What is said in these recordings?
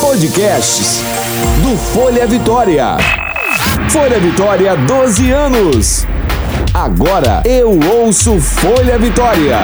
Podcasts do Folha Vitória. Folha Vitória, 12 anos. Agora eu ouço Folha Vitória.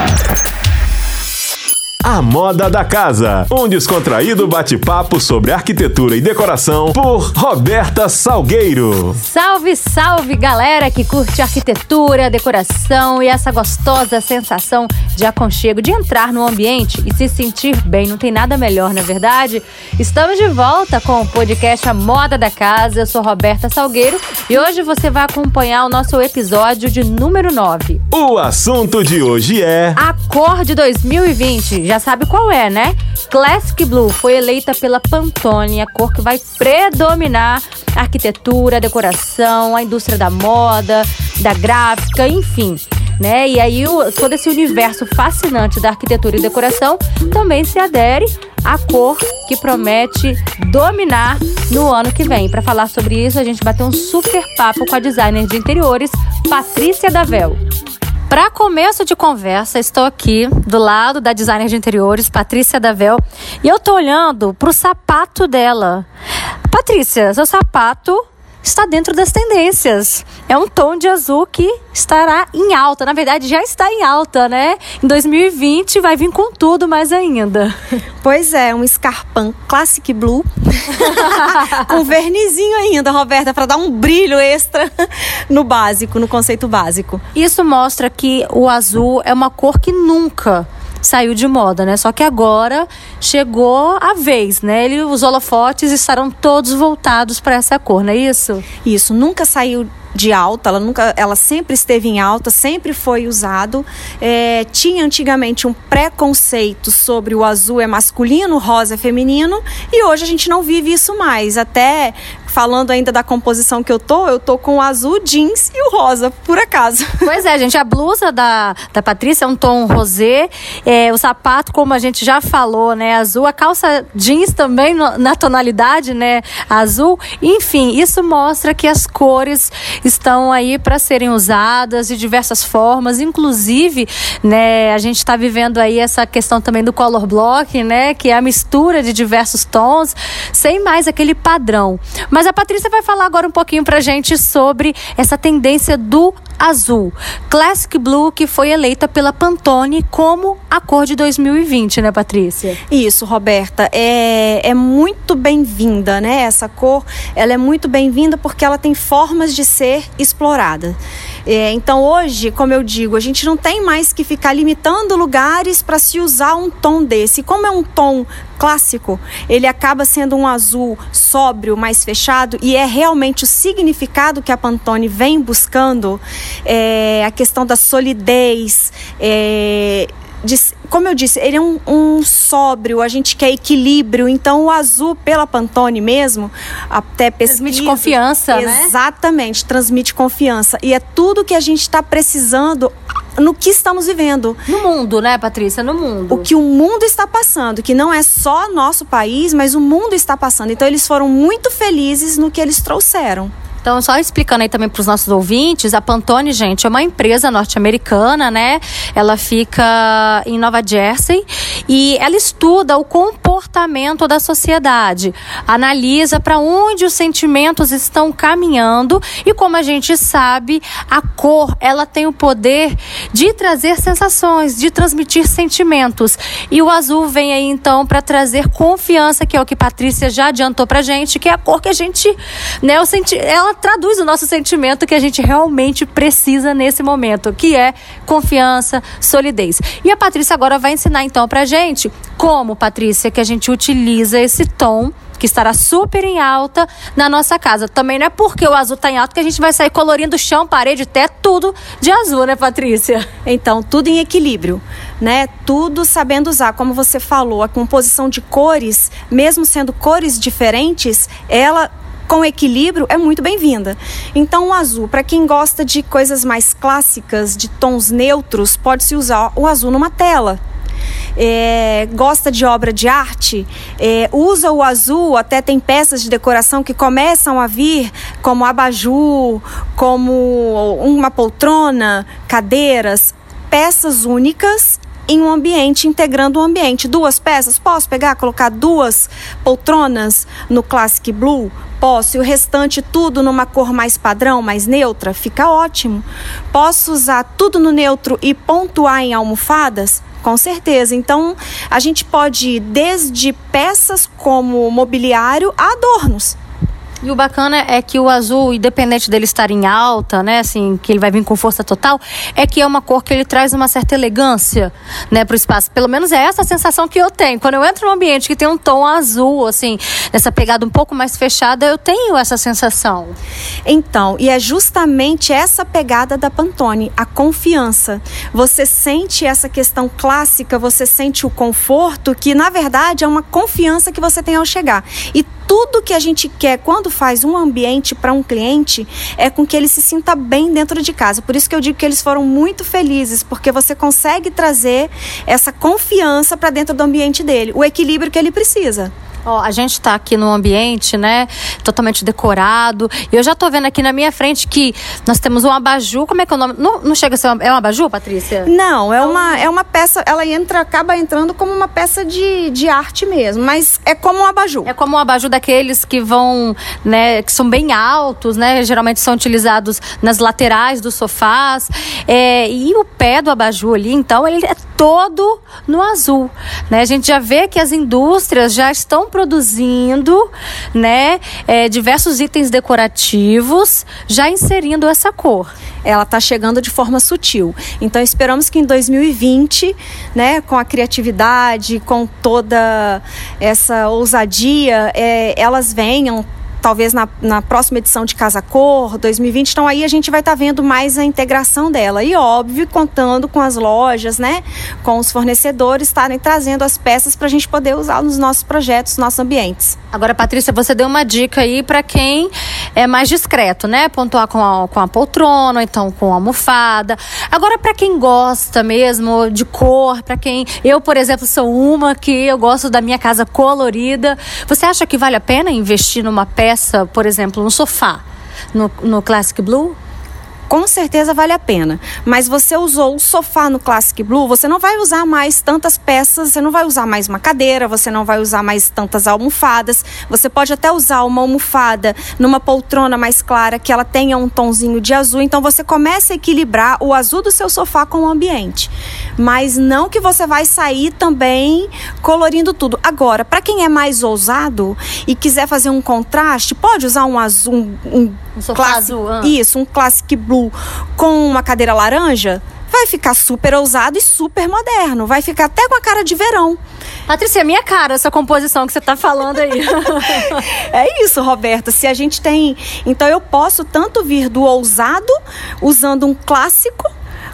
A Moda da Casa, um descontraído bate-papo sobre arquitetura e decoração por Roberta Salgueiro. Salve, salve galera que curte arquitetura, decoração e essa gostosa sensação de aconchego, de entrar no ambiente e se sentir bem. Não tem nada melhor, na é verdade? Estamos de volta com o podcast A Moda da Casa. Eu sou Roberta Salgueiro e hoje você vai acompanhar o nosso episódio de número 9. O assunto de hoje é. A cor de 2020. Já já sabe qual é, né? Classic Blue foi eleita pela Pantone, a cor que vai predominar a arquitetura, a decoração, a indústria da moda, da gráfica, enfim. Né? E aí o, todo esse universo fascinante da arquitetura e decoração também se adere à cor que promete dominar no ano que vem. Para falar sobre isso, a gente bateu um super papo com a designer de interiores, Patrícia Davel. Para começo de conversa, estou aqui do lado da designer de interiores, Patrícia Davel, e eu tô olhando pro sapato dela. Patrícia, seu sapato está dentro das tendências. É um tom de azul que estará em alta. Na verdade, já está em alta, né? Em 2020 vai vir com tudo mais ainda. Pois é, um Scarpan Classic Blue. com vernizinho ainda, Roberta, para dar um brilho extra no básico, no conceito básico. Isso mostra que o azul é uma cor que nunca saiu de moda, né? Só que agora chegou a vez, né? Ele, os holofotes estarão todos voltados para essa cor, não é isso? Isso, nunca saiu de alta, ela nunca, ela sempre esteve em alta, sempre foi usado. É, tinha antigamente um preconceito sobre o azul é masculino, rosa é feminino, e hoje a gente não vive isso mais. Até falando ainda da composição que eu tô, eu tô com o azul jeans e o rosa, por acaso. Pois é, gente, a blusa da, da Patrícia é um tom rosé, é, o sapato, como a gente já falou, né, azul, a calça jeans também no, na tonalidade, né, azul. Enfim, isso mostra que as cores estão aí para serem usadas de diversas formas, inclusive, né, a gente está vivendo aí essa questão também do color block, né, que é a mistura de diversos tons, sem mais aquele padrão. Mas mas a Patrícia vai falar agora um pouquinho pra gente sobre essa tendência do azul. Classic Blue, que foi eleita pela Pantone como a cor de 2020, né, Patrícia? Isso, Roberta. É, é muito bem-vinda, né? Essa cor, ela é muito bem-vinda porque ela tem formas de ser explorada. É, então, hoje, como eu digo, a gente não tem mais que ficar limitando lugares para se usar um tom desse. Como é um tom clássico, ele acaba sendo um azul sóbrio, mais fechado, e é realmente o significado que a Pantone vem buscando, é, a questão da solidez, é, como eu disse, ele é um, um, sóbrio, a gente quer equilíbrio, então o azul pela Pantone mesmo, até pesquisa... Transmite confiança, né? Exatamente, né? transmite confiança. E é tudo que a gente está precisando no que estamos vivendo. No mundo, né, Patrícia? No mundo. O que o mundo está passando, que não é só nosso país, mas o mundo está passando. Então eles foram muito felizes no que eles trouxeram. Então, só explicando aí também para os nossos ouvintes, a Pantone, gente, é uma empresa norte-americana, né? Ela fica em Nova Jersey e ela estuda o comportamento da sociedade, analisa para onde os sentimentos estão caminhando e como a gente sabe, a cor, ela tem o poder de trazer sensações, de transmitir sentimentos. E o azul vem aí então para trazer confiança, que é o que Patrícia já adiantou pra gente, que é a cor que a gente, né, o senti ela traduz o nosso sentimento que a gente realmente precisa nesse momento, que é confiança, solidez. E a Patrícia agora vai ensinar então pra gente como, Patrícia, que a gente utiliza esse tom que estará super em alta na nossa casa. Também não é porque o azul está em alta que a gente vai sair colorindo chão, parede, até tudo de azul, né, Patrícia? Então, tudo em equilíbrio, né? Tudo sabendo usar, como você falou, a composição de cores, mesmo sendo cores diferentes, ela com equilíbrio é muito bem-vinda. Então, o azul, para quem gosta de coisas mais clássicas, de tons neutros, pode-se usar o azul numa tela. É, gosta de obra de arte, é, usa o azul, até tem peças de decoração que começam a vir como abajur, como uma poltrona, cadeiras, peças únicas em um ambiente, integrando o um ambiente. Duas peças, posso pegar, colocar duas poltronas no Classic Blue? Posso, e o restante tudo numa cor mais padrão, mais neutra? Fica ótimo. Posso usar tudo no neutro e pontuar em almofadas? Com certeza. Então, a gente pode ir desde peças como mobiliário a adornos. E o bacana é que o azul, independente dele estar em alta, né, assim, que ele vai vir com força total, é que é uma cor que ele traz uma certa elegância, né, para o espaço. Pelo menos é essa a sensação que eu tenho. Quando eu entro num ambiente que tem um tom azul, assim, nessa pegada um pouco mais fechada, eu tenho essa sensação. Então, e é justamente essa pegada da Pantone, a confiança. Você sente essa questão clássica, você sente o conforto, que na verdade é uma confiança que você tem ao chegar. E tudo que a gente quer quando faz um ambiente para um cliente é com que ele se sinta bem dentro de casa. Por isso que eu digo que eles foram muito felizes, porque você consegue trazer essa confiança para dentro do ambiente dele, o equilíbrio que ele precisa. Ó, a gente está aqui no ambiente, né? Totalmente decorado. E eu já estou vendo aqui na minha frente que nós temos um abajur. Como é que é o nome? Não, não chega a ser um, é um abajur, Patrícia? Não, é uma, é uma peça. Ela entra, acaba entrando como uma peça de, de arte mesmo. Mas é como um abajur. É como um abajur daqueles que vão, né? Que são bem altos, né? Geralmente são utilizados nas laterais dos sofás. É, e o pé do abajur ali, então, ele é todo no azul. Né? A gente já vê que as indústrias já estão produzindo né, é, diversos itens decorativos, já inserindo essa cor. Ela está chegando de forma sutil. Então esperamos que em 2020, né, com a criatividade, com toda essa ousadia, é, elas venham talvez na, na próxima edição de Casa Cor, 2020. Então aí a gente vai estar tá vendo mais a integração dela. E óbvio, contando com as lojas, né? Com os fornecedores estarem trazendo as peças para a gente poder usar nos nossos projetos, nos nossos ambientes. Agora, Patrícia, você deu uma dica aí para quem é mais discreto, né? Pontuar com a, com a poltrona, então com a almofada. Agora, para quem gosta mesmo de cor, para quem. Eu, por exemplo, sou uma que eu gosto da minha casa colorida. Você acha que vale a pena investir numa peça? Peça, por exemplo, um sofá no, no Classic Blue? Com certeza vale a pena. Mas você usou o sofá no Classic Blue, você não vai usar mais tantas peças, você não vai usar mais uma cadeira, você não vai usar mais tantas almofadas. Você pode até usar uma almofada numa poltrona mais clara que ela tenha um tonzinho de azul, então você começa a equilibrar o azul do seu sofá com o ambiente. Mas não que você vai sair também colorindo tudo. Agora, para quem é mais ousado e quiser fazer um contraste, pode usar um azul, um, um, um sofá azul, ah. isso, um Classic Blue azul com uma cadeira laranja, vai ficar super ousado e super moderno. Vai ficar até com a cara de verão. Patrícia, é minha cara essa composição que você está falando aí. é isso, Roberta. Se a gente tem. Então eu posso tanto vir do ousado, usando um clássico,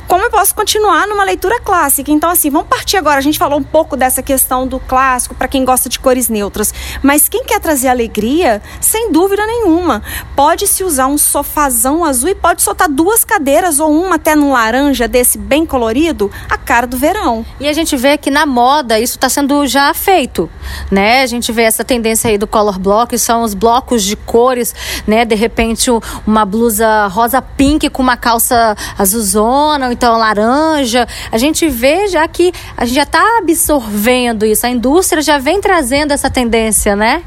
como eu posso continuar numa leitura clássica. Então, assim, vamos partir agora. A gente falou um pouco dessa questão do clássico para quem gosta de cores neutras, mas quem quer trazer alegria, sem dúvida nenhuma, pode se usar um sofazão azul e pode soltar duas cadeiras ou uma até num laranja desse bem colorido, a cara do verão. E a gente vê que na moda isso está sendo já feito, né? A gente vê essa tendência aí do color block, são os blocos de cores, né? De repente uma blusa rosa pink com uma calça azulzona, então laranja. A gente vê já que a gente já está absorvendo isso, a indústria já vem trazendo essa tendência, né?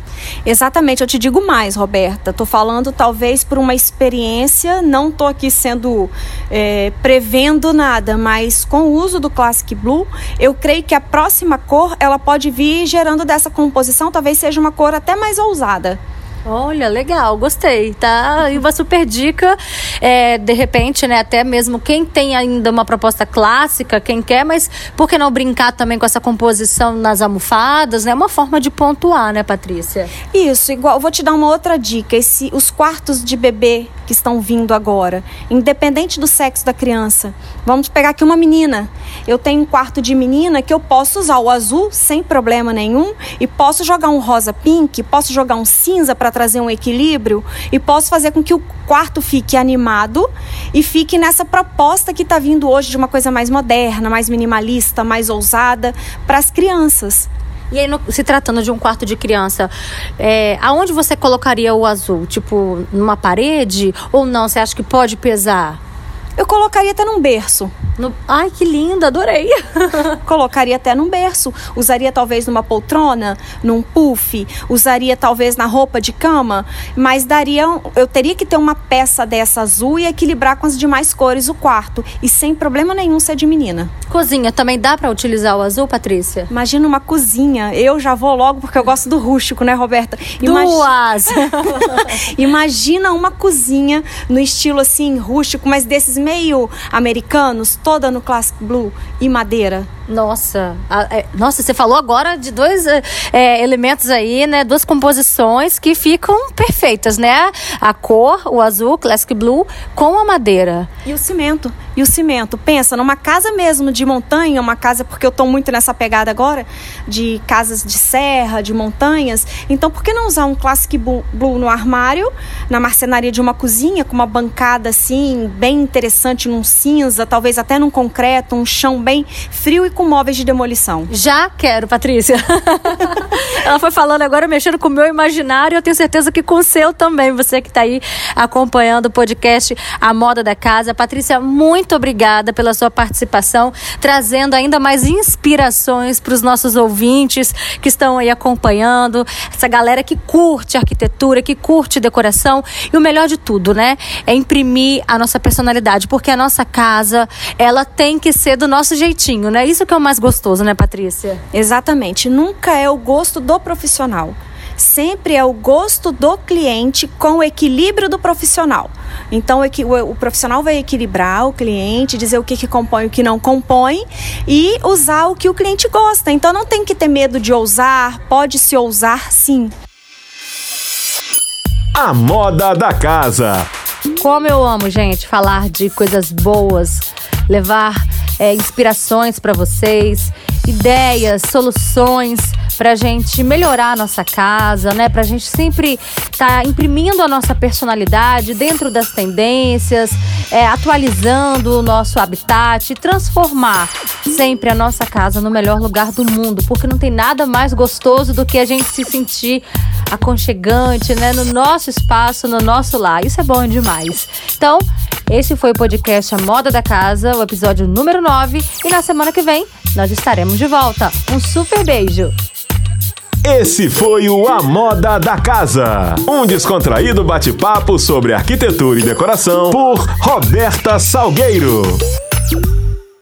Exatamente, eu te digo mais, Roberta. Estou falando talvez por uma experiência, não estou aqui sendo é, prevendo nada, mas com o uso do Classic Blue, eu creio que a próxima cor ela pode vir gerando dessa composição, talvez seja uma cor até mais ousada. Olha, legal, gostei, tá? E uma super dica, é, de repente, né? Até mesmo quem tem ainda uma proposta clássica, quem quer, mas por que não brincar também com essa composição nas almofadas, né? Uma forma de pontuar, né, Patrícia? Isso, igual, vou te dar uma outra dica. Esse, os quartos de bebê que estão vindo agora, independente do sexo da criança. Vamos pegar aqui uma menina. Eu tenho um quarto de menina que eu posso usar o azul sem problema nenhum e posso jogar um rosa pink, posso jogar um cinza para trazer um equilíbrio e posso fazer com que o quarto fique animado e fique nessa proposta que está vindo hoje de uma coisa mais moderna, mais minimalista, mais ousada para as crianças. E aí, no, se tratando de um quarto de criança, é, aonde você colocaria o azul? Tipo, numa parede? Ou não? Você acha que pode pesar? Eu colocaria até num berço. No... Ai, que linda, adorei. Colocaria até num berço. Usaria talvez numa poltrona, num puff, usaria talvez na roupa de cama, mas daria. Eu teria que ter uma peça dessa azul e equilibrar com as demais cores o quarto. E sem problema nenhum ser de menina. Cozinha, também dá para utilizar o azul, Patrícia? Imagina uma cozinha. Eu já vou logo porque eu gosto do rústico, né, Roberta? Duas! Imagina uma cozinha no estilo assim, rústico, mas desses meio americanos, toda no Classic Blue e madeira. Nossa, é, nossa, você falou agora de dois é, é, elementos aí, né? Duas composições que ficam perfeitas, né? A cor, o azul, classic blue, com a madeira. E o cimento. E o cimento. Pensa, numa casa mesmo de montanha, uma casa, porque eu estou muito nessa pegada agora, de casas de serra, de montanhas. Então, por que não usar um classic blue no armário, na marcenaria de uma cozinha, com uma bancada assim, bem interessante, num cinza, talvez até num concreto, um chão bem frio e com móveis de demolição. Já quero, Patrícia. Ela foi falando agora, mexendo com o meu imaginário. Eu tenho certeza que com o seu também. Você que está aí acompanhando o podcast A Moda da Casa. Patrícia, muito obrigada pela sua participação, trazendo ainda mais inspirações para os nossos ouvintes que estão aí acompanhando. Essa galera que curte arquitetura, que curte decoração. E o melhor de tudo, né? É imprimir a nossa personalidade. Porque a nossa casa, ela tem que ser do nosso jeitinho, né? Isso que é o mais gostoso, né, Patrícia? Exatamente. Nunca é o gosto do profissional. Sempre é o gosto do cliente com o equilíbrio do profissional. Então, o, o profissional vai equilibrar o cliente, dizer o que, que compõe e o que não compõe e usar o que o cliente gosta. Então, não tem que ter medo de ousar, pode se ousar sim. A moda da casa. Como eu amo, gente, falar de coisas boas, levar é, inspirações para vocês, ideias, soluções para a gente melhorar a nossa casa, né? Para a gente sempre estar tá imprimindo a nossa personalidade dentro das tendências, é, atualizando o nosso habitat transformar sempre a nossa casa no melhor lugar do mundo, porque não tem nada mais gostoso do que a gente se sentir aconchegante, né? No nosso espaço, no nosso lar. Isso é bom demais. Então, esse foi o podcast A Moda da Casa, o episódio número 9. E na semana que vem nós estaremos de volta. Um super beijo! Esse foi o A Moda da Casa, um descontraído bate-papo sobre arquitetura e decoração por Roberta Salgueiro.